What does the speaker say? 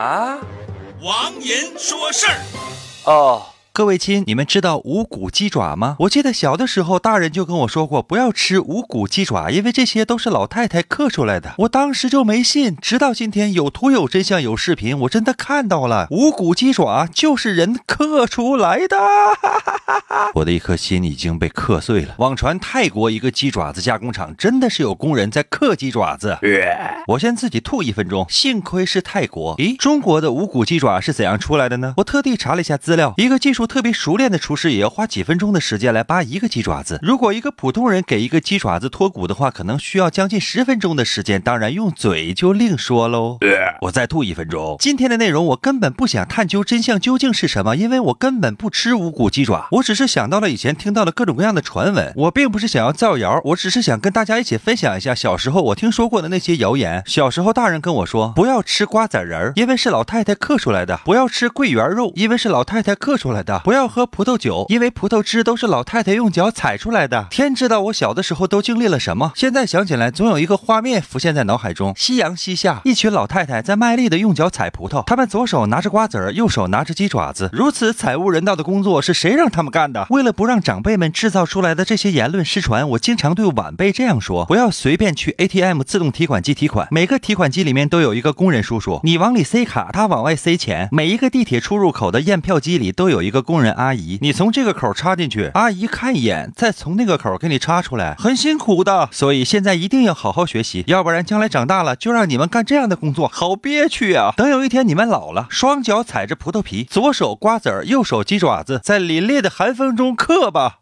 啊，王银说事儿。哦，各位亲，你们知道无骨鸡爪吗？我记得小的时候，大人就跟我说过，不要吃无骨鸡爪，因为这些都是老太太刻出来的。我当时就没信，直到今天有图有真相有视频，我真的看到了，无骨鸡爪就是人刻出来的。哈哈哈我的一颗心已经被刻碎了。网传泰国一个鸡爪子加工厂真的是有工人在刻鸡爪子。我先自己吐一分钟，幸亏是泰国。咦，中国的无骨鸡爪是怎样出来的呢？我特地查了一下资料，一个技术特别熟练的厨师也要花几分钟的时间来扒一个鸡爪子。如果一个普通人给一个鸡爪子脱骨的话，可能需要将近十分钟的时间。当然，用嘴就另说喽。我再吐一分钟。今天的内容我根本不想探究真相究竟是什么，因为我根本不吃无骨鸡爪。我只是想到了以前听到的各种各样的传闻，我并不是想要造谣，我只是想跟大家一起分享一下小时候我听说过的那些谣言。小时候大人跟我说，不要吃瓜子仁儿，因为是老太太刻出来的；不要吃桂圆肉，因为是老太太刻出来的；不要喝葡萄酒，因为葡萄汁都是老太太用脚踩出来的。天知道我小的时候都经历了什么，现在想起来总有一个画面浮现在脑海中：夕阳西下，一群老太太在卖力的用脚踩葡萄，她们左手拿着瓜子儿，右手拿着鸡爪子，如此惨无人道的工作是谁让他们干的？为了不让长辈们制造出来的这些言论失传，我经常对晚辈这样说：不要随便去 ATM 自动提款机提款，每个提款机里面都有一个工人叔叔，你往里塞卡，他往外塞钱。每一个地铁出入口的验票机里都有一个工人阿姨，你从这个口插进去，阿姨看一眼，再从那个口给你插出来，很辛苦的。所以现在一定要好好学习，要不然将来长大了就让你们干这样的工作，好憋屈啊！等有一天你们老了，双脚踩着葡萄皮，左手瓜子儿，右手鸡爪子，在凛冽的寒风中刻吧。